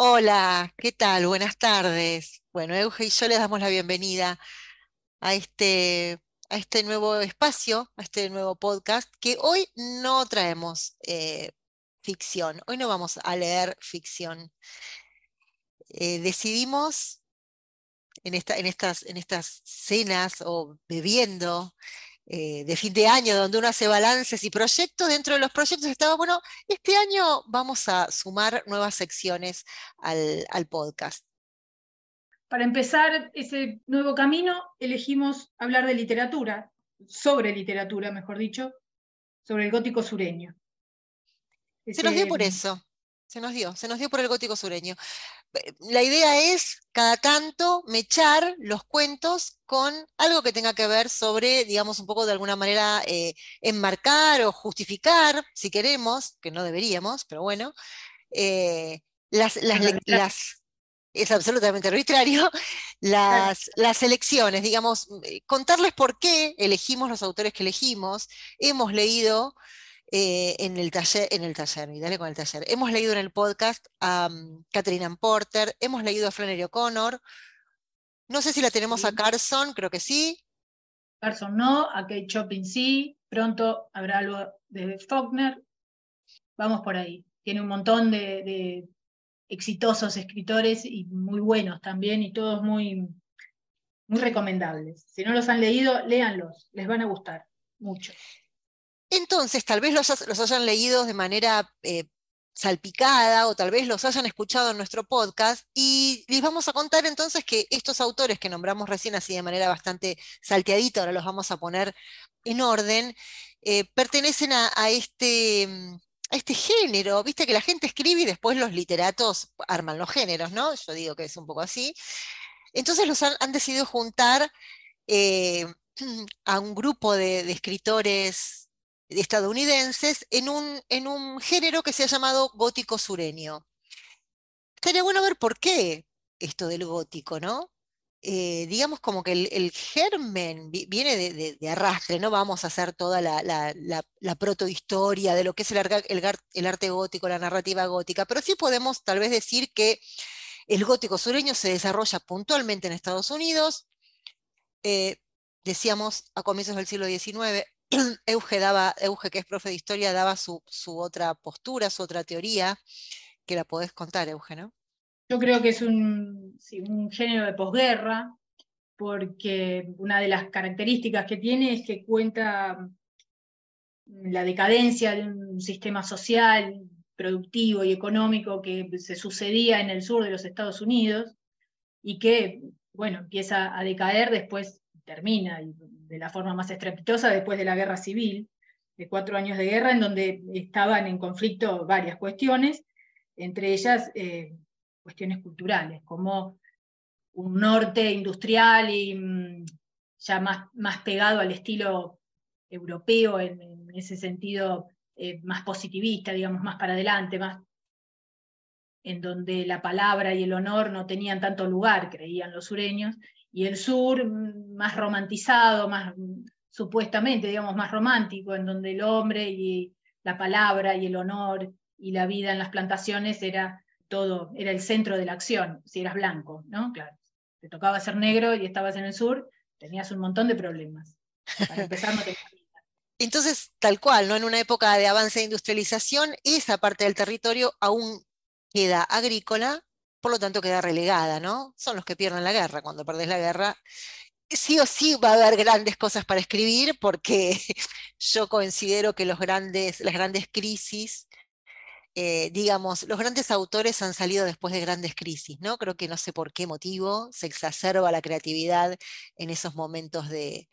Hola, ¿qué tal? Buenas tardes. Bueno, Euge y yo les damos la bienvenida a este, a este nuevo espacio, a este nuevo podcast, que hoy no traemos eh, ficción, hoy no vamos a leer ficción. Eh, decidimos en, en, estas, en estas cenas o bebiendo eh, de fin de año, donde uno hace balances y proyectos, dentro de los proyectos estaba, bueno, este año vamos a sumar nuevas secciones al, al podcast. Para empezar ese nuevo camino, elegimos hablar de literatura, sobre literatura, mejor dicho, sobre el gótico sureño. Se nos dio por eso, se nos dio, se nos dio por el gótico sureño la idea es cada tanto mechar los cuentos con algo que tenga que ver sobre, digamos, un poco de alguna manera eh, enmarcar o justificar, si queremos, que no deberíamos, pero bueno, eh, las, es absolutamente arbitrario, las, las elecciones, digamos, eh, contarles por qué elegimos los autores que elegimos. Hemos leído eh, en el taller, en el taller, y dale con el taller. Hemos leído en el podcast a um, Catherine Porter, hemos leído a Flannery O'Connor. No sé si la tenemos a Carson, creo que sí. Carson no, a Kate Chopin sí, pronto habrá algo de Faulkner. Vamos por ahí. Tiene un montón de, de exitosos escritores y muy buenos también, y todos muy, muy recomendables. Si no los han leído, léanlos, les van a gustar mucho. Entonces, tal vez los, hayan leído de manera eh, salpicada o tal vez los hayan escuchado en nuestro podcast y les vamos a contar entonces que estos autores que nombramos recién así de manera bastante salteadita, ahora los vamos a poner en orden, eh, pertenecen a, este, mm, a este género, viste que la gente escribe y después los literatos arman los géneros, ¿no? Yo digo que es un poco así. Entonces los han, decidido juntar eh, a un grupo de escritores estadounidenses en un, en un género que se ha llamado gótico sureño. Estaría bueno ver por qué esto del gótico, ¿no? Eh, digamos como que el, germen viene de, arrastre, no vamos a hacer toda la, la, protohistoria de lo que es el, arte gótico, la narrativa gótica, pero sí podemos tal vez decir que el gótico sureño se desarrolla puntualmente en Estados Unidos, eh, decíamos a comienzos del siglo XIX, Euge, daba, Euge, que es profe de historia, daba su, otra postura, su otra teoría, que la podés contar, Euge, ¿no? Yo creo que es un, género de posguerra, porque una de las características que tiene es que cuenta la decadencia de un sistema social, productivo y económico que se sucedía en el sur de los Estados Unidos y que, bueno, empieza a decaer, después termina, de la forma más estrepitosa después de la guerra civil, de cuatro años de guerra, en donde estaban en conflicto varias cuestiones, entre ellas eh, cuestiones culturales, como un norte industrial y mm, ya más, más pegado al estilo europeo, en, ese sentido eh, más positivista, digamos, más para adelante, más en donde la palabra y el honor no tenían tanto lugar, creían los sureños, y el sur más romantizado, más supuestamente, digamos, más romántico, en donde el hombre y la palabra y el honor y la vida en las plantaciones era todo, era el centro de la acción, si eras blanco, ¿no? Claro, te tocaba ser negro y estabas en el sur, tenías un montón de problemas. Para empezar, no Entonces, tal cual, ¿no? En una época de avance de industrialización, esa parte del territorio aún queda agrícola por lo tanto queda relegada, ¿no? Son los que pierden la guerra. Cuando perdés la guerra, sí o sí va a haber grandes cosas para escribir, porque yo considero que los grandes, las grandes crisis, eh, digamos, los grandes autores han salido después de grandes crisis, ¿no? Creo que no sé por qué motivo se exacerba la creatividad en esos momentos de,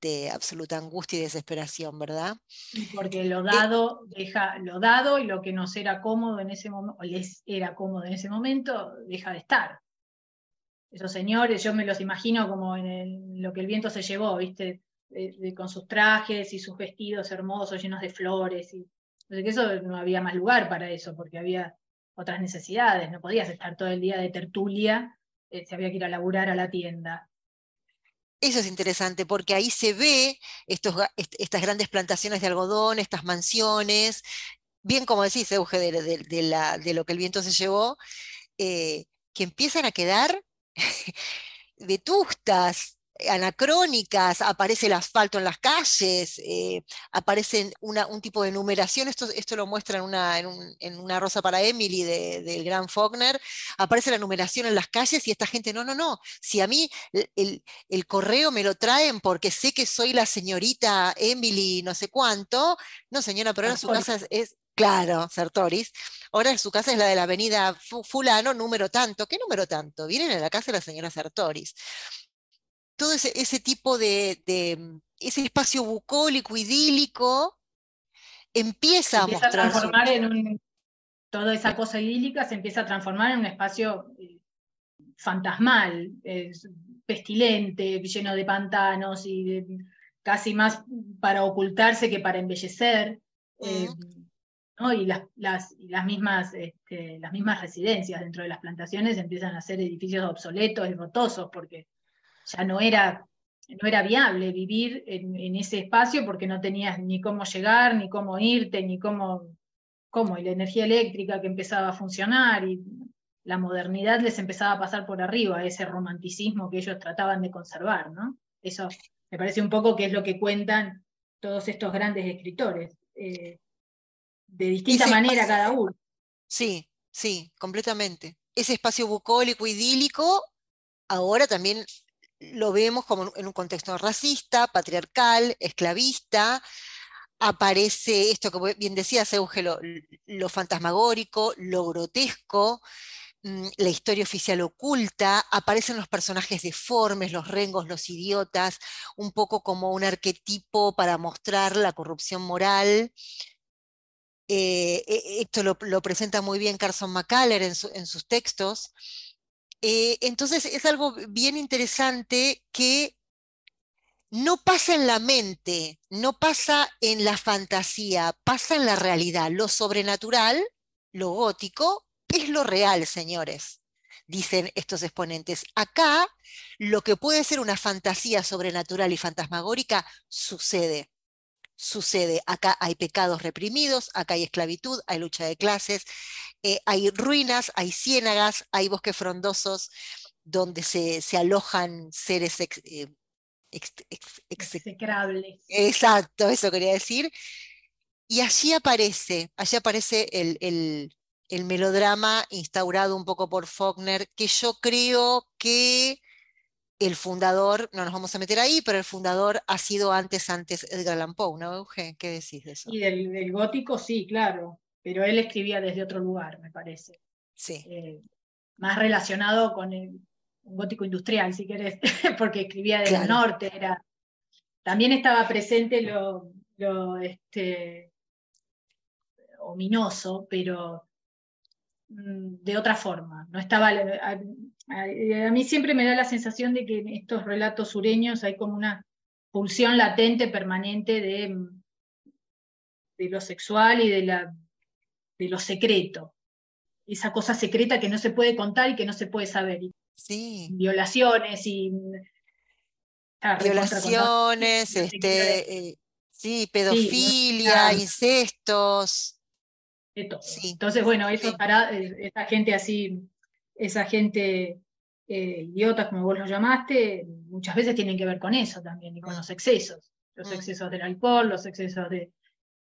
de absoluta angustia y desesperación, ¿verdad? Porque lo eh, dado deja lo dado y lo que nos era cómodo en ese momento, les era cómodo en ese momento, deja de estar. Esos señores, yo me los imagino como en lo que el viento se llevó, ¿viste? con sus trajes y sus vestidos hermosos llenos de flores. Y, que eso no había más lugar para eso, porque había otras necesidades, no podías estar todo el día de tertulia, eh, se había que ir a laburar a la tienda. Eso es interesante porque ahí se ve estos, estas grandes plantaciones de algodón, estas mansiones, bien como decís, Euge, de, de, lo que el viento se llevó, eh, que empiezan a quedar vetustas, anacrónicas, aparece el asfalto en las calles, eh, aparece un tipo de numeración, esto, esto lo muestra en una, en, una Rosa para Emily del gran Faulkner, aparece la numeración en las calles y esta gente, no, no, no, si a mí el, el, correo me lo traen porque sé que soy la señorita Emily no sé cuánto, no señora, pero ahora su casa es, Claro, Sartoris. Ahora su casa es la de la avenida Fulano, número tanto. ¿Qué número tanto? Vienen a la casa de la señora Sartoris todo ese, tipo de, mm, ese espacio bucólico, idílico, empieza, a mostrar. transformar en un, toda esa cosa idílica se empieza a transformar en un espacio eh, fantasmal, pestilente, lleno de pantanos y casi más para ocultarse que para embellecer. Eh, y, las, las, mismas, este, las mismas residencias dentro de las plantaciones empiezan a ser edificios obsoletos y rotosos porque ya no era, no era viable vivir en, ese espacio porque no tenías ni cómo llegar, ni cómo irte, ni cómo, cómo, y la energía eléctrica que empezaba a funcionar y la modernidad les empezaba a pasar por arriba, ese romanticismo que ellos trataban de conservar, ¿no? Eso me parece un poco que es lo que cuentan todos estos grandes escritores, eh, de distinta manera cada uno. Sí, sí, completamente. Ese espacio bucólico, idílico, ahora también lo vemos como en un contexto racista, patriarcal, esclavista. Aparece esto que bien decía Euge, lo, fantasmagórico, lo grotesco, mm, la historia oficial oculta, aparecen los personajes deformes, los rengos, los idiotas, un poco como un arquetipo para mostrar la corrupción moral. Eh, e, esto lo, presenta muy bien Carson McCuller en sus textos. Eh, entonces es algo bien interesante que no pasa en la mente, no pasa en la fantasía, pasa en la realidad. Lo sobrenatural, lo gótico, es lo real, señores, dicen estos exponentes. Acá, lo que puede ser una fantasía sobrenatural y fantasmagórica sucede sucede. Acá hay pecados reprimidos, acá hay esclavitud, hay lucha de clases, eh, hay ruinas, hay ciénagas, hay bosques frondosos donde se, alojan seres eh, execrables. Exacto, eso quería decir. Y allí aparece, allí aparece el, el melodrama instaurado un poco por Faulkner, que yo creo que el fundador, no nos vamos a meter ahí, pero el fundador ha sido antes, antes Edgar Allan Poe, ¿no, Euge? ¿Qué decís de eso? Y del, gótico sí, claro, pero él escribía desde otro lugar, me parece. Sí. Eh, más relacionado con el gótico industrial, si querés, porque escribía del norte, era... También estaba presente lo, lo este, ominoso, pero de otra forma. No estaba, a, mí siempre me da la sensación de que en estos relatos sureños hay como una pulsión latente permanente de, de lo sexual y de, la, de lo secreto. Esa cosa secreta que no se puede contar y que no se puede saber. Sí. Violaciones y... Violaciones, este, eh, sí, pedofilia, incestos. Entonces, bueno, eso para eh, esa gente así esa gente eh, idiota, como vos lo llamaste, muchas veces tienen que ver con eso también y con los excesos, los mm. excesos del alcohol, los excesos de,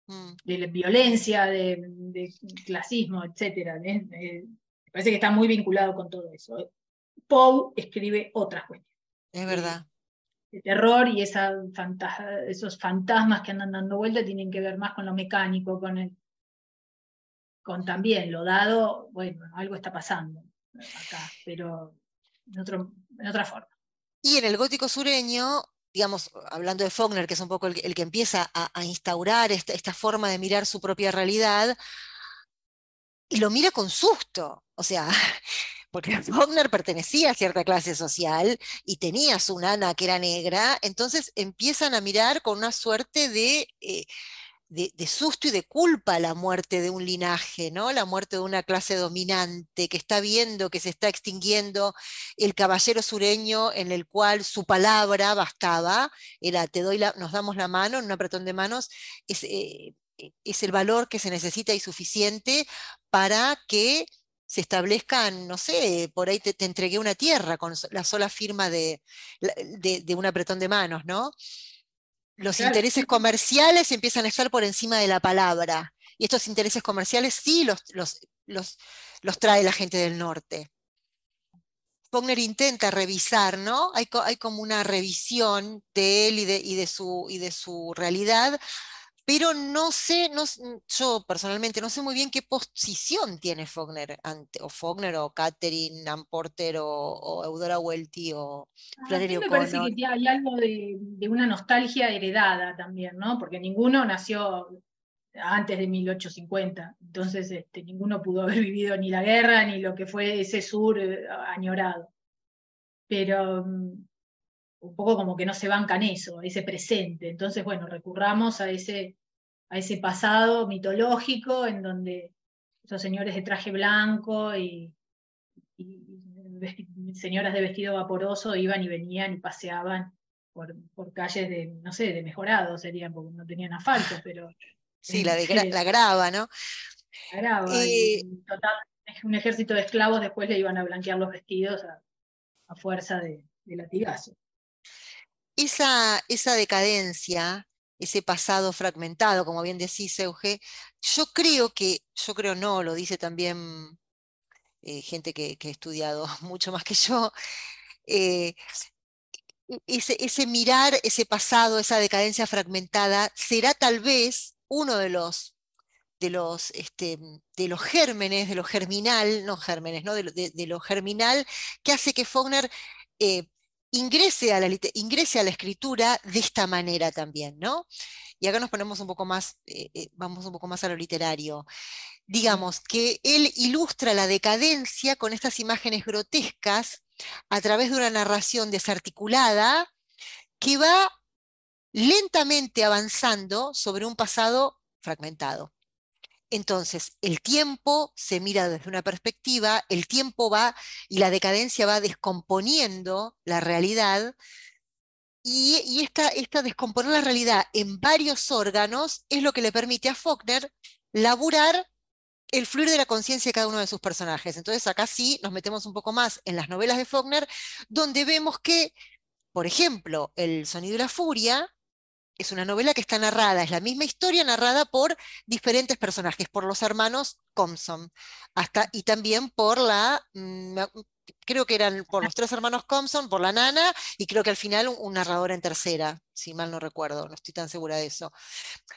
mm. de violencia, de, clasismo, etc. me parece que está muy vinculado con todo eso. Poe escribe otras cuestiones. Es verdad. El terror y esa esos fantasmas que andan dando vuelta tienen que ver más con lo mecánico, con el con también lo dado, bueno, algo está pasando acá, pero en, otro, en otra forma. Y en el gótico sureño, digamos, hablando de Faulkner, que es un poco el, que empieza a, instaurar esta, esta, forma de mirar su propia realidad, y lo mira con susto, o sea, porque Faulkner pertenecía a cierta clase social y tenía su nana que era negra, entonces empiezan a mirar con una suerte de... Eh, de, susto y de culpa la muerte de un linaje, ¿no? La muerte de una clase dominante que está viendo que se está extinguiendo el caballero sureño en el cual su palabra bastaba, era te doy la, nos damos la mano en un apretón de manos, es, eh, es el valor que se necesita y suficiente para que se establezcan, no sé, por ahí te, entregué una tierra con la sola firma de, de, un apretón de manos, ¿no? Los intereses comerciales empiezan a estar por encima de la palabra. Y estos intereses comerciales sí los, los, los, los trae la gente del norte. Pogner intenta revisar, ¿no? Hay, hay, como una revisión de él y de, y de, su, y de su realidad, pero no sé, no, yo personalmente no sé muy bien qué posición tiene Faulkner, ante, o Faulkner, o Catherine Ann Porter, o, Eudora Welty, o Flannery ah, Me parece que hay algo de, una nostalgia heredada también, ¿no? Porque ninguno nació antes de 1850, entonces este, ninguno pudo haber vivido ni la guerra, ni lo que fue ese sur eh, añorado. Pero mm, un poco como que no se bancan eso, ese presente. Entonces, bueno, recurramos a ese a ese pasado mitológico en donde esos señores de traje blanco y, señoras de vestido vaporoso iban y venían y paseaban por, calles de, no sé, de mejorado serían, porque no tenían asfalto, pero... Sí, la, de la grava, ¿no? La grava. Eh, un ejército de esclavos después le iban a blanquear los vestidos a, fuerza de, de latigazo. Esa, esa decadencia ese pasado fragmentado, como bien decís, Euge, yo creo que, yo creo no, lo dice también eh, gente que, ha estudiado mucho más que yo, eh, e, ese, ese, mirar ese pasado, esa decadencia fragmentada, será tal vez uno de los, de los, este, de los gérmenes, de lo germinal, no gérmenes, ¿no? De, lo germinal, que hace que Faulkner eh, ingrese a, la, ingrese a la escritura de esta manera también, ¿no? Y acá nos ponemos un poco más, eh, eh, vamos un poco más a lo literario. Digamos que él ilustra la decadencia con estas imágenes grotescas a través de una narración desarticulada que va lentamente avanzando sobre un pasado fragmentado. Entonces, el tiempo se mira desde una perspectiva, el tiempo va y la decadencia va descomponiendo la realidad, y, esta, descomponer la realidad en varios órganos es lo que le permite a Faulkner laburar el fluir de la conciencia de cada uno de sus personajes. Entonces acá sí nos metemos un poco más en las novelas de Faulkner, donde vemos que, por ejemplo, El sonido de la furia es una novela que está narrada, es la misma historia narrada por diferentes personajes, por los hermanos Compson, hasta, y también por la, mm, creo que eran por los tres hermanos Compson, por la nana, y creo que al final un, narrador en tercera, si mal no recuerdo, no estoy tan segura de eso.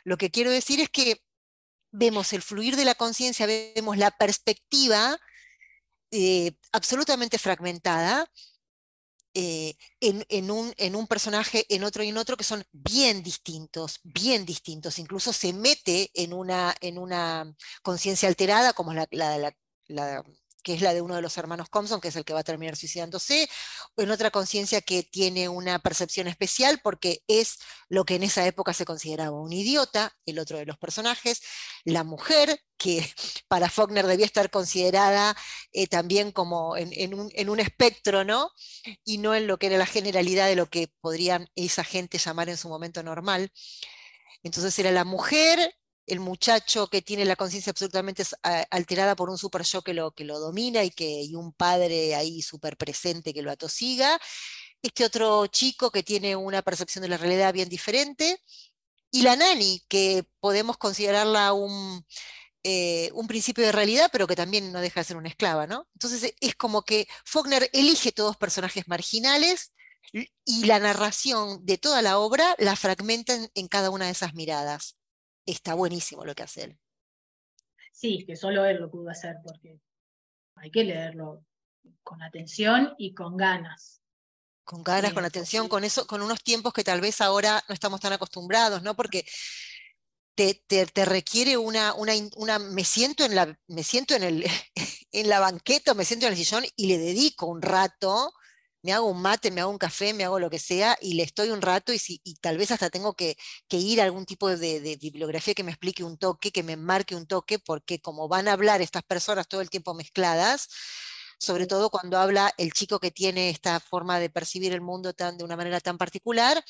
Lo que quiero decir es que vemos el fluir de la conciencia, vemos la perspectiva eh, absolutamente fragmentada, eh, en, un, en, un, personaje, en otro y en otro, que son bien distintos, bien distintos. Incluso se mete en una, en una conciencia alterada, como la, la, la, que es la de uno de los hermanos Compson, que es el que va a terminar suicidándose, en otra conciencia que tiene una percepción especial porque es lo que en esa época se consideraba un idiota, el otro de los personajes, la mujer, que para Faulkner debía estar considerada eh, también como en, un, en, un, espectro, ¿no? Y no en lo que era la generalidad de lo que podrían esa gente llamar en su momento normal. Entonces era la mujer, el muchacho que tiene la conciencia absolutamente alterada por un super yo que lo, que lo domina y, que, un padre ahí súper presente que lo atosiga, este otro chico que tiene una percepción de la realidad bien diferente, y la nani, que podemos considerarla un, eh, un principio de realidad, pero que también no deja de ser una esclava, ¿no? Entonces es como que Faulkner elige todos personajes marginales y la narración de toda la obra la fragmenta en cada una de esas miradas está buenísimo lo que hace él. Sí, que solo él lo pudo hacer, porque hay que leerlo con atención y con ganas. Con ganas, con atención, con eso, con unos tiempos que tal vez ahora no estamos tan acostumbrados, ¿no? Porque te, te, requiere una, una, una, me siento en la, me siento en el, en la banqueta, me siento en el sillón y le dedico un rato me hago un mate, me hago un café, me hago lo que sea y le estoy un rato y, si, tal vez hasta tengo que, ir a algún tipo de, bibliografía que me explique un toque, que me marque un toque, porque como van a hablar estas personas todo el tiempo mezcladas, sobre todo cuando habla el chico que tiene esta forma de percibir el mundo tan, de una manera tan particular,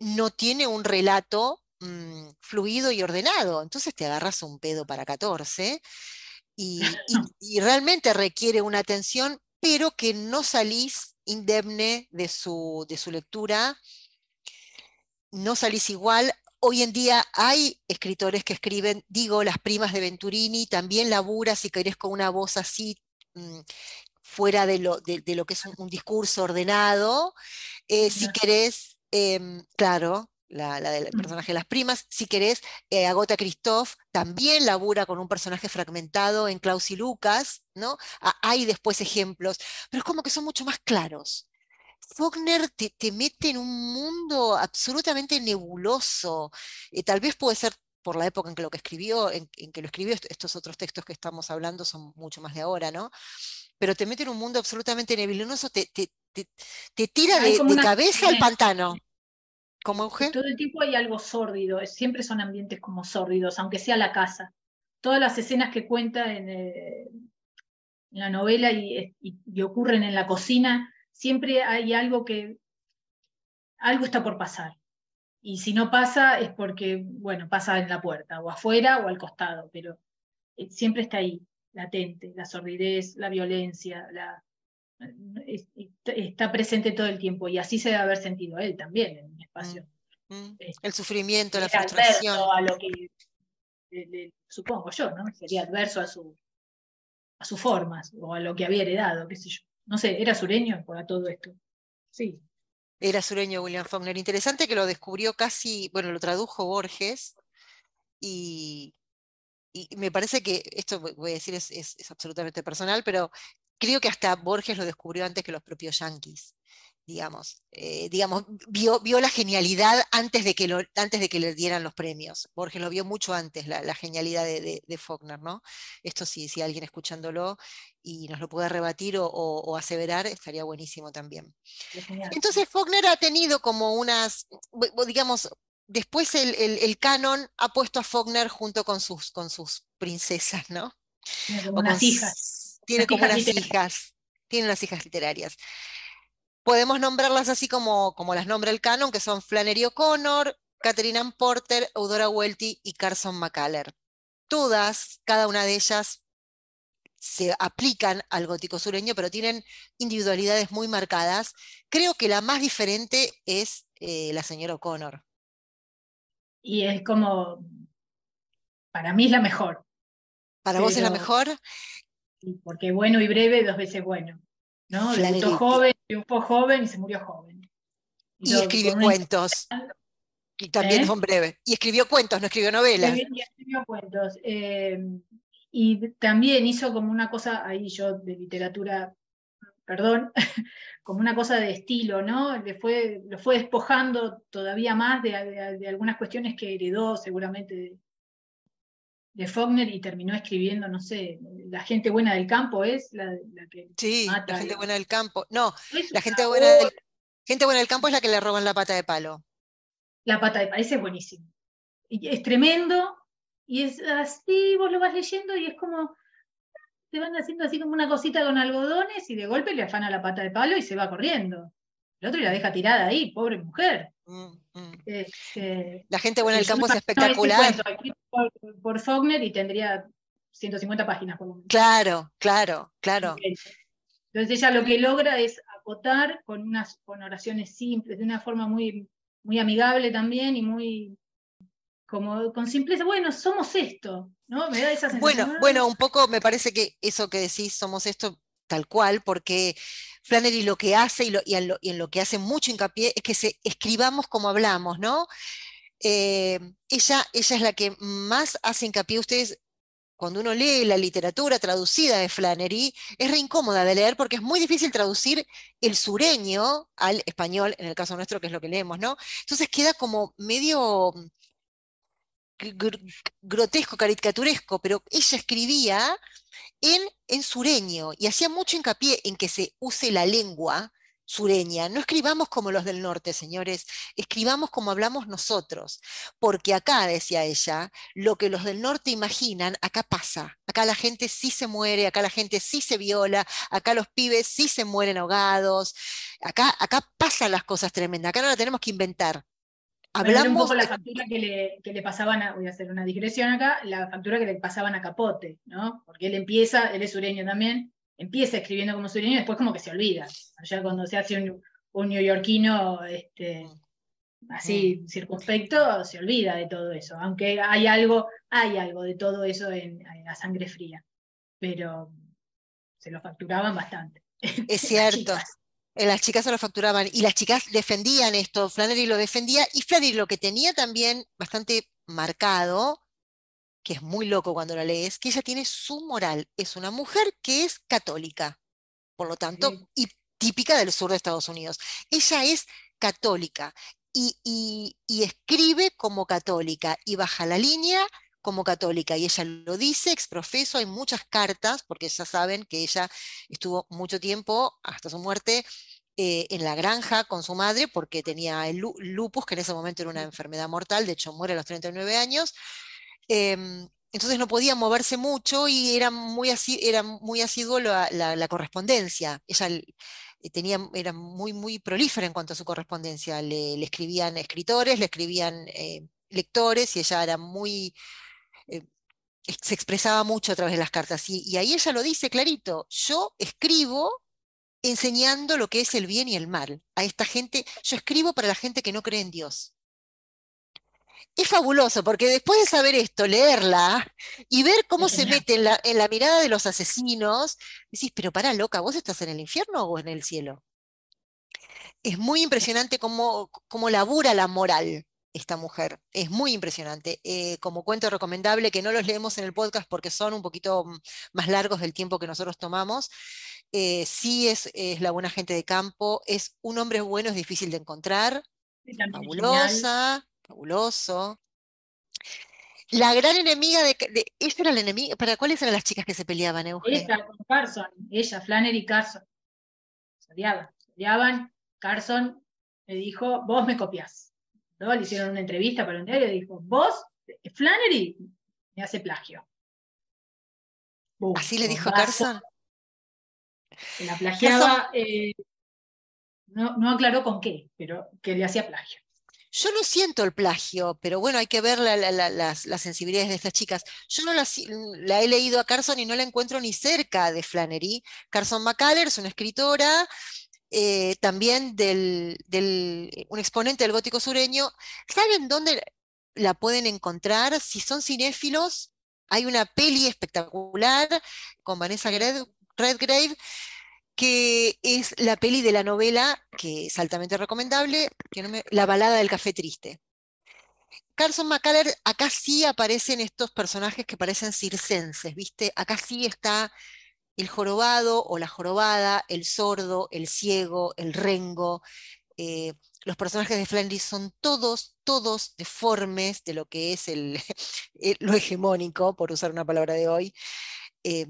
no tiene un relato mm, fluido y ordenado. Entonces te agarras un pedo para 14 y, y realmente requiere una atención, pero que no salís indemne de su, de su lectura, no salís igual. Hoy en día hay escritores que escriben, digo, las primas de Venturini, también labura, si querés, con una voz así, mm, fuera de lo, de, lo que es un, discurso ordenado. Eh, si querés, em, claro, la, del personaje de las primas. Si querés, eh, Agota Christoph también labura con un personaje fragmentado en Klaus y Lucas, ¿no? hay después ejemplos, pero es como que son mucho más claros. Faulkner te, mete en un mundo absolutamente nebuloso. Eh, tal vez puede ser por la época en que lo que escribió, en, que lo escribió, estos otros textos que estamos hablando son mucho más de ahora, ¿no? Pero te mete en un mundo absolutamente nebuloso, te, te, tira de, cabeza al pantano. ¿Cómo, Todo el tiempo hay algo sórdido, siempre son ambientes como sórdidos, aunque sea la casa. Todas las escenas que cuenta en, eh, la novela y, ocurren en la cocina, siempre hay algo que, algo está por pasar. Y si no pasa es porque, bueno, pasa en la puerta, o afuera o al costado, pero eh, siempre está ahí, latente, la sordidez, la violencia, la, está presente todo el tiempo y así se debe haber sentido él también en un espacio. Mm, mm. el sufrimiento, la frustración. A lo que, supongo yo, ¿no? Sería adverso a, su, a sus formas o a lo que había heredado, qué sé yo. No sé, ¿era sureño para todo esto? Sí. Era sureño William Faulkner. Interesante que lo descubrió casi, bueno, lo tradujo Borges y, y me parece que, esto voy a decir es, es, es, absolutamente personal, pero creo que hasta Borges lo descubrió antes que los propios yanquis, digamos. Eh, digamos, vio, vio, la genialidad antes de, que lo, antes de que le dieran los premios. Borges lo vio mucho antes, la, genialidad de, de, Faulkner, ¿no? Esto sí, si alguien escuchándolo y nos lo puede rebatir o, aseverar, estaría buenísimo también. Entonces Faulkner ha tenido como unas, digamos, después el, el, canon ha puesto a Faulkner junto con sus, con sus princesas, ¿no? Como unas hijas tiene como unas hijas, tiene unas hijas literarias. Podemos nombrarlas así como, como las nombra el canon, que son Flannery O'Connor, Catherine Ann Porter, Eudora Welty y Carson McCuller. Todas, cada una de ellas, se aplican al gótico sureño, pero tienen individualidades muy marcadas. Creo que la más diferente es eh, la señora O'Connor. Y es como, para mí es la mejor. ¿Para vos es la mejor? Porque bueno y breve, dos veces bueno. ¿no? Debutó joven, triunfó joven y se murió joven. Y, escribió cuentos. Y también ¿Eh? son breves. Y escribió cuentos, no escribió novelas. Y escribió cuentos. Eh, y también hizo como una cosa, ahí yo de literatura, perdón, como una cosa de estilo, ¿no? Le fue, lo fue despojando todavía más de, de algunas cuestiones que heredó seguramente de Faulkner y terminó escribiendo, no sé, la gente buena del campo es la, que... Sí, la gente buena del campo. No, la gente buena del, gente buena del campo es la que le roban la pata de palo. La pata de palo, ese es buenísimo. Y es tremendo, y es así, vos lo vas leyendo y es como, te van haciendo así como una cosita con algodones y de golpe le afana la pata de palo y se va corriendo. El otro la deja tirada ahí, pobre mujer. Mm, mm. Este, la gente buena del campo es espectacular. por, Faulkner y tendría 150 páginas por lo menos. Claro, claro, claro. Entonces ella lo que logra es acotar con unas con oraciones simples, de una forma muy, muy amigable también y muy como con simpleza, bueno, somos esto, ¿no? Me da esa sensación. Bueno, bueno, un poco me parece que eso que decís, somos esto, tal cual, porque Flannery lo que hace y, en lo, que hace mucho hincapié es que se escribamos como hablamos, ¿no? Eh, ella, ella es la que más hace hincapié, ustedes cuando uno lee la literatura traducida de Flannery, es re incómoda de leer porque es muy difícil traducir el sureño al español, en el caso nuestro, que es lo que leemos, ¿no? Entonces queda como medio grotesco, caricaturesco, pero ella escribía en, sureño y hacía mucho hincapié en que se use la lengua sureña. No escribamos como los del norte, señores, escribamos como hablamos nosotros, porque acá, decía ella, lo que los del norte imaginan, acá pasa. Acá la gente sí se muere, acá la gente sí se viola, acá los pibes sí se mueren ahogados, acá, acá pasan las cosas tremendas, acá no la tenemos que inventar. Hablamos... un poco la factura que le, que le, pasaban, a, voy a hacer una digresión acá, la factura que le pasaban a Capote, ¿no? Porque él empieza, él es sureño también, empieza escribiendo como sureño y después como que se olvida. Allá cuando se hace un, un neoyorquino este, así mm. circunspecto, se olvida de todo eso. Aunque hay algo, hay algo de todo eso en, la sangre fría. Pero se lo facturaban bastante. Es cierto. Eh, las chicas se lo facturaban y las chicas defendían esto, Flannery lo defendía y Flannery lo que tenía también bastante marcado, que es muy loco cuando la lees, que ella tiene su moral, es una mujer que es católica, por lo tanto, y típica del sur de Estados Unidos. Ella es católica y, y escribe como católica y baja la línea como católica y ella lo dice exprofeso, hay muchas cartas, porque ya saben que ella estuvo mucho tiempo, hasta su muerte, eh, en la granja con su madre porque tenía el lupus, que en ese momento era una enfermedad mortal, de hecho muere a los 39 años. Em, entonces no podía moverse mucho y era muy, así, era muy asiduo la, la, correspondencia. Ella eh, tenía, era muy, muy prolífera en cuanto a su correspondencia. Le, escribían escritores, le escribían eh, lectores y ella era muy, se expresaba mucho a través de las cartas. Y, ahí ella lo dice clarito, yo escribo enseñando lo que es el bien y el mal. A esta gente, yo escribo para la gente que no cree en Dios. Es fabuloso, porque después de saber esto, leerla y ver cómo se mete en la, mirada de los asesinos, decís, pero para loca, ¿vos estás en el infierno o en el cielo? Es muy impresionante cómo, cómo labura la moral esta mujer. Es muy impresionante. Eh, como cuento recomendable, que no los leemos en el podcast porque son un poquito mm, más largos del tiempo que nosotros tomamos. Eh, sí es, es, la buena gente de campo, es un hombre bueno, es difícil de encontrar. Fabulosa, fabuloso. La gran enemiga de, ella era la enemiga, ¿para cuáles eran las chicas que se peleaban, Eugenio? Ella con Carson, ella, Flannery y Carson. Se odiaban, se odiaban. Carson le dijo, vos me Le hicieron una entrevista para un diario y dijo, vos, Flannery, me hace plagio. ¿Así le dijo Carson? la plagiaba, eh, no, aclaró con qué, pero que le hacía plagio. Yo no siento el plagio, pero bueno, hay que ver las, sensibilidades de estas chicas. Yo no la, he leído a Carson y no la encuentro ni cerca de Flannery. Carson McCullers, es una escritora, eh, también del, un exponente del gótico sureño. ¿Saben dónde la pueden encontrar? Si son cinéfilos, hay una peli espectacular con Vanessa Redgrave, que es la peli de la novela, que es altamente recomendable, La balada del café triste. Carson McCullers, acá sí aparecen estos personajes que parecen circenses, ¿viste? Acá sí está el jorobado o la jorobada, el sordo, el ciego, el rengo. Eh, los personajes de Flanders son todos, todos deformes de lo que es el, lo hegemónico, por usar una palabra de hoy. Eh,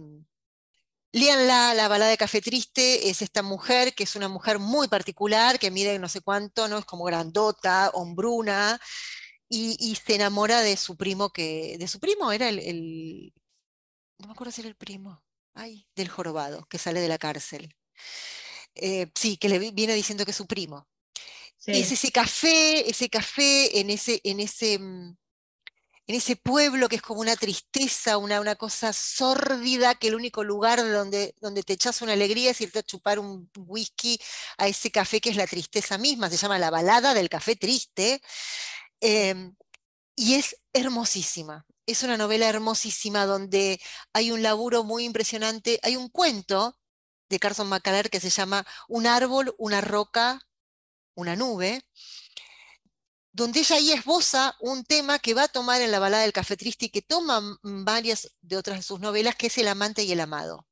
Líanla, la balada de Café Triste es esta mujer que es una mujer muy particular, que mide no sé cuánto, ¿no? Es como grandota, hombruna, y, se enamora de su primo que. De su primo era el, no me acuerdo si era el primo ay, del jorobado, que sale de la cárcel. Eh, sí, que le viene diciendo que es su primo. Es ese café, ese café en ese, en ese, mm, en ese pueblo que es como una tristeza, una, una cosa sórdida, que el único lugar donde, donde te echas una alegría es irte a chupar un whisky a ese café que es la tristeza misma, se llama La balada del café triste, em, y es hermosísima es una novela hermosísima donde hay un laburo muy impresionante. Hay un cuento de Carson McCullers que se llama Un árbol, una roca, una nube, donde ella ahí esboza un tema que va a tomar en la balada del café triste y que toma varias de otras de sus novelas, que es el amante y el amado.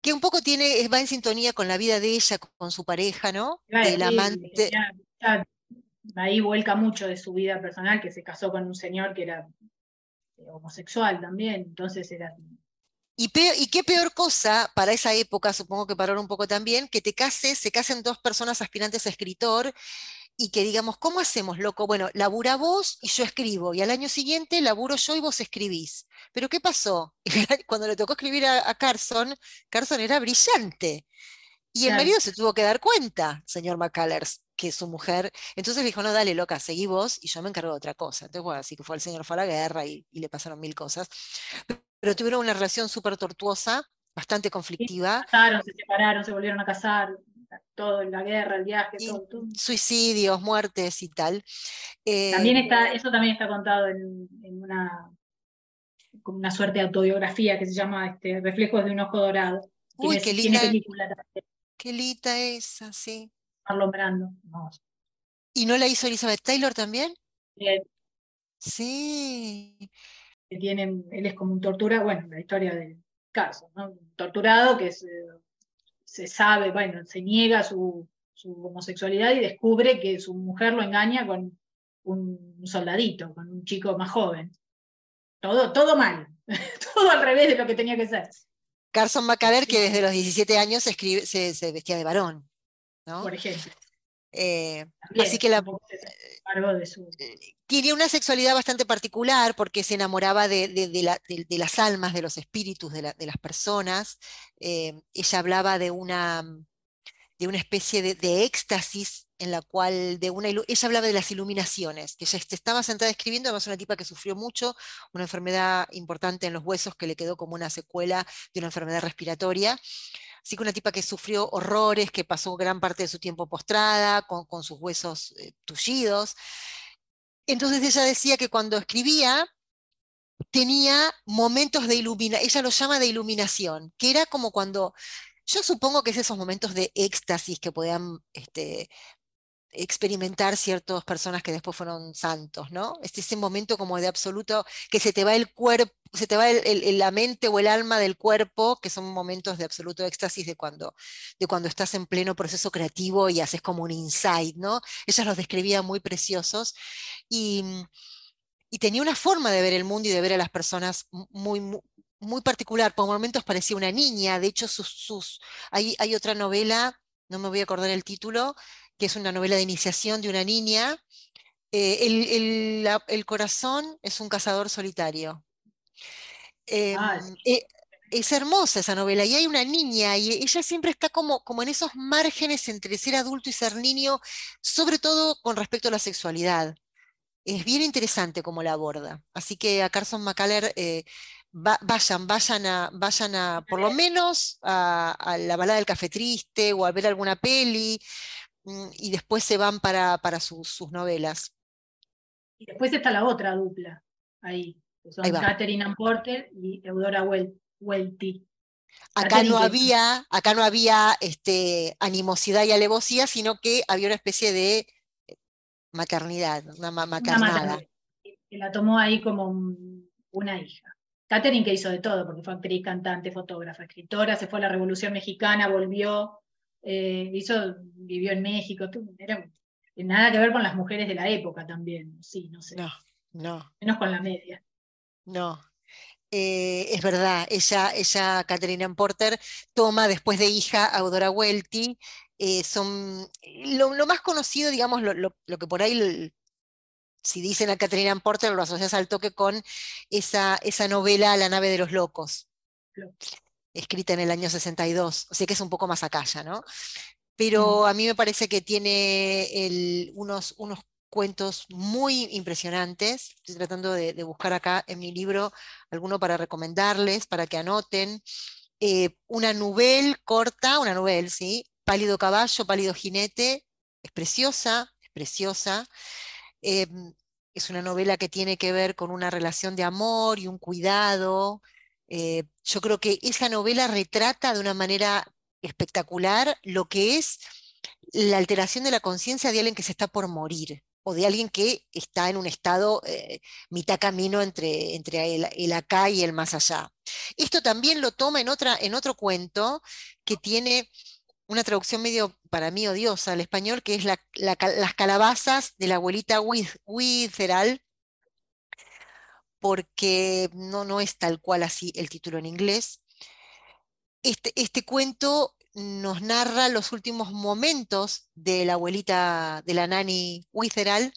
Que un poco tiene, va en sintonía con la vida de ella, con su pareja, ¿no? el amante ahí vuelca mucho de su vida personal, que se casó con un señor que era eh, homosexual también, entonces era... Y, qué peor cosa para esa época, supongo que para un poco también, que te cases, se casen dos personas aspirantes a escritor y que digamos, ¿cómo hacemos, loco? Bueno, labura vos y yo escribo, y al año siguiente laburo yo y vos escribís. Pero ¿qué pasó? Cuando le tocó escribir a, a Carson, Carson era brillante. Y el marido se tuvo que dar cuenta, señor McCullers, que su mujer. Entonces le dijo, no, dale, loca, seguí vos y yo me encargo de otra cosa. Entonces, bueno, así que fue el señor fue a la guerra y, le pasaron mil cosas. Pero tuvieron una relación súper tortuosa, bastante conflictiva. Se se separaron, se volvieron a casar todo, la guerra, el viaje, todo, Suicidios, muertes y tal. también está, eh, eso también está contado en, una, como una suerte de autobiografía que se llama este, Reflejos de un ojo dorado. Uy, qué linda. Qué linda esa, sí. Marlon Brando. ¿Y no la hizo Elizabeth Taylor también? Sí. Que tiene, él es como un tortura, bueno, la historia del caso, ¿no? torturado que es, se sabe, bueno, se niega su, homosexualidad y descubre que su mujer lo engaña con un soldadito, con un chico más joven. Todo, todo mal, todo al revés de lo que tenía que ser. Carson McCuller, que desde los 17 años escribe, se, vestía de varón. ¿no? Por ejemplo. Eh, así que la, tiene una sexualidad bastante particular porque se enamoraba de, las almas, de los espíritus de, las personas. Eh, ella hablaba de una, de una especie de, éxtasis en la cual de una ella hablaba de las iluminaciones, que ella estaba sentada escribiendo, además una tipa que sufrió mucho, una enfermedad importante en los huesos que le quedó como una secuela de una enfermedad respiratoria. Así que una tipa que sufrió horrores, que pasó gran parte de su tiempo postrada, con, sus huesos eh, tullidos. Entonces ella decía que cuando escribía tenía momentos de iluminación, ella lo llama de iluminación, que era como cuando, yo supongo que es esos momentos de éxtasis que podían este, experimentar ciertas personas que después fueron santos, ¿no? Es ese momento como de absoluto, que se te va el cuerpo, se te va la mente o el alma del cuerpo, que son momentos de absoluto éxtasis de cuando, de cuando estás en pleno proceso creativo y haces como un insight, ¿no? Ellas los describía muy preciosos y, tenía una forma de ver el mundo y de ver a las personas muy, particular. Por momentos parecía una niña, de hecho sus, sus hay, hay otra novela, no me voy a acordar el título, que es una novela de iniciación de una niña. Eh, el, corazón es un cazador solitario. Eh, es hermosa esa novela y hay una niña y ella siempre está como, como en esos márgenes entre ser adulto y ser niño, sobre todo con respecto a la sexualidad. Es bien interesante cómo la aborda. Así que a Carson McCuller eh, vayan, vayan a, vayan a, por lo menos a, a, la balada del café triste o a ver alguna peli, Mm, y después se van para, para sus, novelas. Y después está la otra dupla, ahí, que son Catherine Porter y Eudora Welty. Acá no, había, acá no había este, animosidad y alevosía, sino que había una especie de eh, maternidad, una maternada. Que la tomó ahí como una hija. Catherine que hizo de todo, porque fue actriz, cantante, fotógrafa, escritora, se fue a la Revolución Mexicana, volvió, eh, hizo, vivió en México, era nada que ver con las mujeres de la época también, sí, no sé. No, no. Menos con la media. No. Eh, es verdad, ella, ella, Catherine Porter, toma después de hija a Eudora Welty. Eh, son lo, más conocido, digamos, lo, que por ahí si dicen a Catherine Porter, lo asocias al toque con esa, esa novela La nave de los locos escrita en el año 62, o sea que es un poco más acá ya, ¿no? Pero a mí me parece que tiene unos, unos cuentos muy impresionantes. Estoy tratando de, buscar acá en mi libro alguno para recomendarles, para que anoten. Eh, una novela corta, una novela, ¿sí? Pálido caballo, pálido jinete, es preciosa, es preciosa. Em, es una novela que tiene que ver con una relación de amor y un cuidado, eh, yo creo que esa novela retrata de una manera espectacular lo que es la alteración de la conciencia de alguien que se está por morir o de alguien que está en un estado eh, mitad camino entre, entre el, acá y el más allá. Esto también lo toma en, otra, en otro cuento que tiene una traducción medio para mí odiosa al español, que es las calabazas de la abuelita Witheral, porque no, no es tal cual así el título en inglés. Este, este cuento nos narra los últimos momentos de la abuelita de la nani Witheral,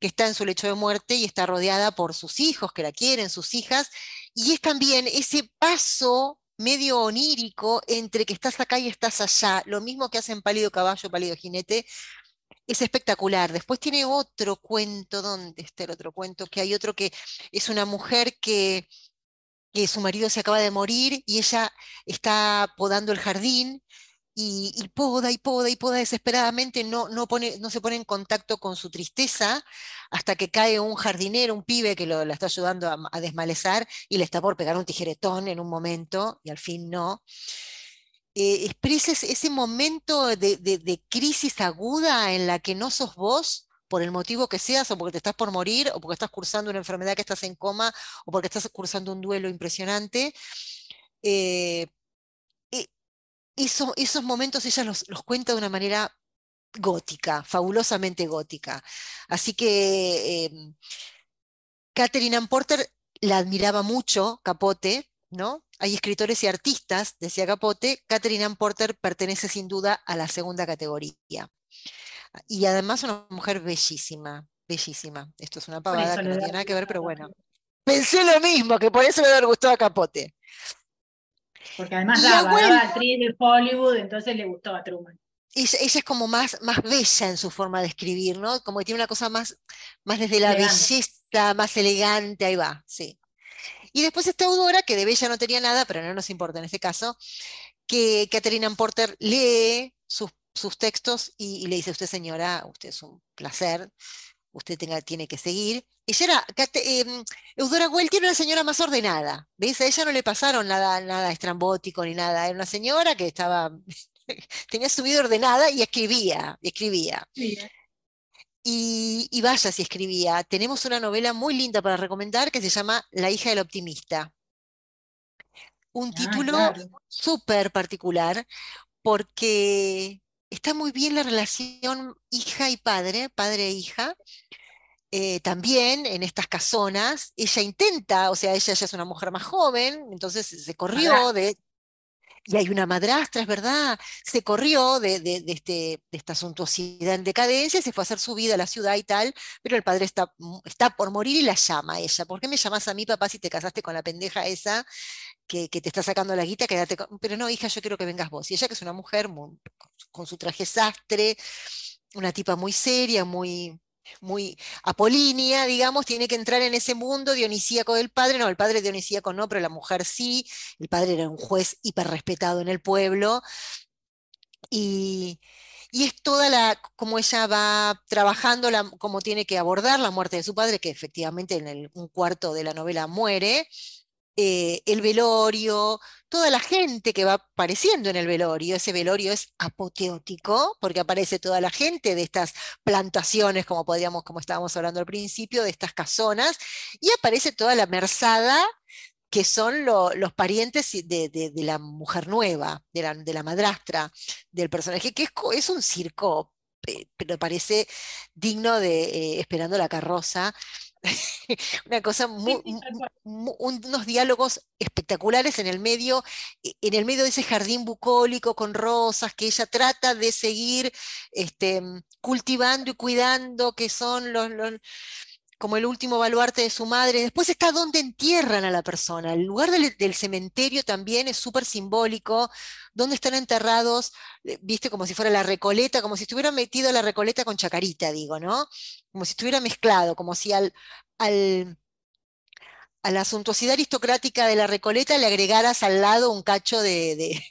que está en su lecho de muerte y está rodeada por sus hijos que la quieren, sus hijas, y es también ese paso medio onírico entre que estás acá y estás allá, lo mismo que hacen Pálido Caballo, Pálido Jinete, es espectacular. Después tiene otro cuento, ¿dónde está el otro cuento? Que hay otro que es una mujer que, que su marido se acaba de morir y ella está podando el jardín y, poda y poda y poda desesperadamente, no, no, pone, no se pone en contacto con su tristeza hasta que cae un jardinero, un pibe que lo, está ayudando a, desmalezar y le está por pegar un tijeretón en un momento y al fin no. Eh, expresa ese momento de, de, crisis aguda en la que no sos vos por el motivo que seas, o porque te estás por morir, o porque estás cursando una enfermedad que estás en coma, o porque estás cursando un duelo impresionante. Eh, esos momentos ella los, cuenta de una manera gótica, fabulosamente gótica. Así que eh, Catherine Ann Porter la admiraba mucho, Capote, ¿no? Hay escritores y artistas, decía Capote, Catherine Ann Porter pertenece sin duda a la segunda categoría. Y además una mujer bellísima, bellísima. Esto es una pavada que no tiene nada que ver, pero bueno. Pensé lo mismo, que por eso le gustado a Capote. Porque además daba, daba actriz de Hollywood, entonces le gustó a Truman. Ella, es como más, más bella en su forma de escribir, ¿no? Como que tiene una cosa más, más desde la belleza, más elegante, ahí va, sí. Y después está Eudora, que de bella no tenía nada, pero no nos importa en este caso, que Catherine Porter lee sus, sus textos y, le dice, usted señora, usted es un placer, usted tenga, tiene que seguir. Ella era, eh, Eudora Welty era una señora más ordenada, ¿ves? A ella no le pasaron nada, nada estrambótico ni nada, era una señora que estaba, tenía su vida ordenada y escribía, y escribía. Y, vaya si escribía. Tenemos una novela muy linda para recomendar que se llama La hija del optimista. Un ah, título súper particular porque está muy bien la relación hija y padre, padre e hija. Eh, también en estas casonas, ella intenta, o sea, ella ya es una mujer más joven, entonces se corrió de, y hay una madrastra, es verdad, se corrió de, de, este, de, esta suntuosidad en decadencia, se fue a hacer su vida a la ciudad y tal, pero el padre está, está por morir y la llama a ella. ¿Por qué me llamas a mí, papá, si te casaste con la pendeja esa que, te está sacando la guita? Quédate Pero no, hija, yo quiero que vengas vos. Y ella, que es una mujer con su traje sastre, una tipa muy seria, muy, muy apolínea, digamos, tiene que entrar en ese mundo dionisíaco del padre, no, el padre dionisíaco no, pero la mujer sí, el padre era un juez hiperrespetado en el pueblo, y, es toda la, como ella va trabajando, la, cómo tiene que abordar la muerte de su padre, que efectivamente en un cuarto de la novela muere, eh, el velorio, toda la gente que va apareciendo en el velorio. Ese velorio es apoteótico porque aparece toda la gente de estas plantaciones, como podríamos, como estábamos hablando al principio, de estas casonas, y aparece toda la merzada que son los parientes de, la mujer nueva, de la, de la, madrastra del personaje, que es, un circo, pero parece digno de eh, Esperando la carroza, una cosa, unos diálogos espectaculares en el medio, e, en el medio de ese jardín bucólico con rosas que ella trata de seguir este, cultivando y cuidando, que son los, como el último baluarte de su madre. Después está donde entierran a la persona. El lugar del, cementerio también es súper simbólico, donde están enterrados, eh, viste, como si fuera la recoleta, como si estuviera metido la recoleta con chacarita, digo, ¿no? como si estuviera mezclado, como si al, al, a la suntuosidad aristocrática de la Recoleta le agregaras al lado un cacho de,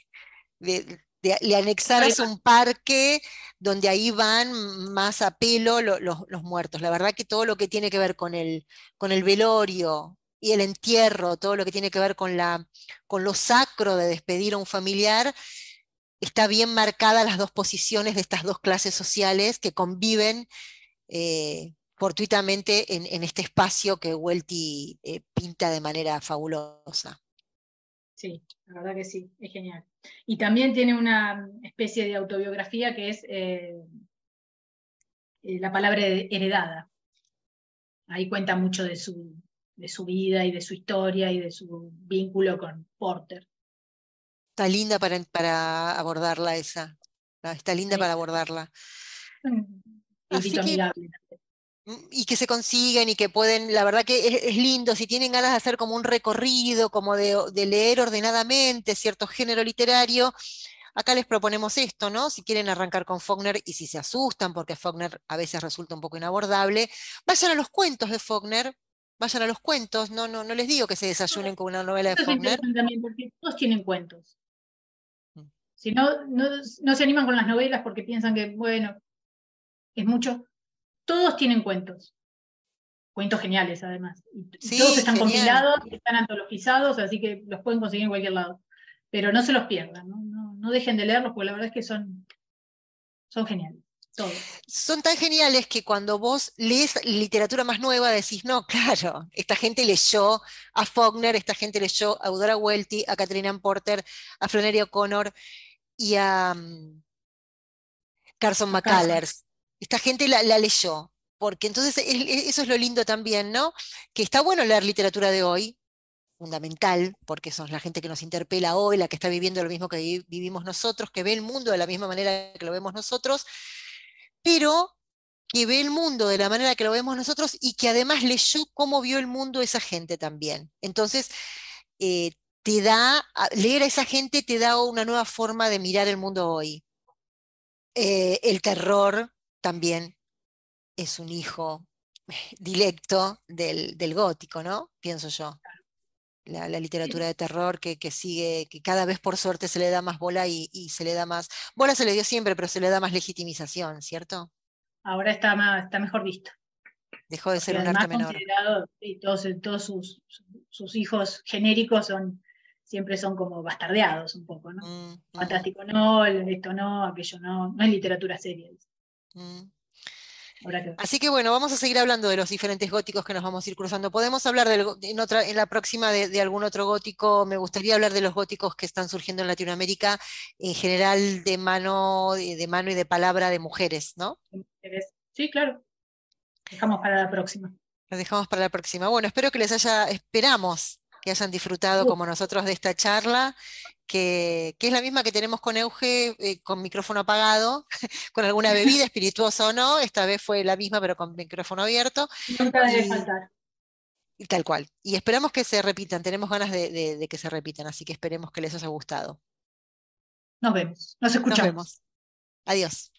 le anexaras un parque donde ahí van más a pelo los, muertos. La verdad que todo lo que tiene que ver con el, con el velorio y el entierro, todo lo que tiene que ver con, la, con lo sacro de despedir a un familiar, está bien marcada las dos posiciones de estas dos clases sociales que conviven eh, fortuitamente en, este espacio que Welty eh, pinta de manera fabulosa. Sí, la verdad que sí, es genial. Y también tiene una especie de autobiografía que es eh, la palabra heredada. Ahí cuenta mucho de su, de su vida y de su historia y de su vínculo con Porter. Está linda para, para abordarla esa. Está linda para abordarla. Mm. Así que, y que se consiguen y que pueden, la verdad que es, lindo, si tienen ganas de hacer como un recorrido, como de, leer ordenadamente cierto género literario, acá les proponemos esto, ¿no? Si quieren arrancar con Faulkner y si se asustan porque Faulkner a veces resulta un poco inabordable, vayan a los cuentos de Faulkner, vayan a los cuentos, no, no, no les digo que se desayunen con una novela de Faulkner. También porque todos tienen cuentos. Mm. Si no, no, no se animan con las novelas porque piensan que, bueno, es mucho todos tienen cuentos. Cuentos geniales, además. todos están compilados, están antologizados, así que los pueden conseguir en cualquier lado. Pero no se los pierdan, no, dejen de leerlos, porque la verdad es que son, son geniales. Todos. Son tan geniales que cuando vos lees literatura más nueva decís, no, claro, esta gente leyó a Faulkner, esta gente leyó a Eudora Welty, a Catherine Porter, a Flannery O'Connor y a mm, Carson McCullers esta gente la, leyó, porque entonces eso es lo lindo también, ¿no? Que está bueno leer literatura de hoy, fundamental, porque son la gente que nos interpela hoy, la que está viviendo lo mismo que vivimos nosotros, que ve el mundo de la misma manera que lo vemos nosotros, pero que ve el mundo de la manera que lo vemos nosotros y que además leyó cómo vio el mundo esa gente también. Entonces, eh, te da, leer a esa gente te da una nueva forma de mirar el mundo hoy. Eh, el terror, también es un hijo directo del, gótico, ¿no? Pienso yo. La, literatura de terror que, sigue, que cada vez por suerte se le da más bola y, se le da más, bola se le dio siempre, pero se le da más legitimización, ¿cierto? Ahora está, más, está mejor visto. Dejó de ser un arte menor. todos, todos sus, sus, hijos genéricos son siempre son como bastardeados un poco, ¿no? Mm, mm. Fantástico no, esto no, aquello no, no es literatura seria. Mm. Así que bueno, vamos a seguir hablando de los diferentes góticos que nos vamos a ir cruzando. Podemos hablar en, otra, en la próxima de, algún otro gótico. Me gustaría hablar de los góticos que están surgiendo en Latinoamérica, en general de mano, de, mano y de palabra de mujeres, ¿no? Sí, claro. Dejamos para la próxima. Lo dejamos para la próxima. Bueno, espero que les haya, esperamos que hayan disfrutado como nosotros de esta charla que, es la misma que tenemos con Euge, eh, con micrófono apagado, con alguna bebida espirituosa o no, esta vez fue la misma pero con micrófono abierto. Nunca debe faltar. Y tal cual. Y esperamos que se repitan, tenemos ganas de, que se repitan, así que esperemos que les haya gustado. Nos vemos, nos escuchamos. Nos vemos. Adiós.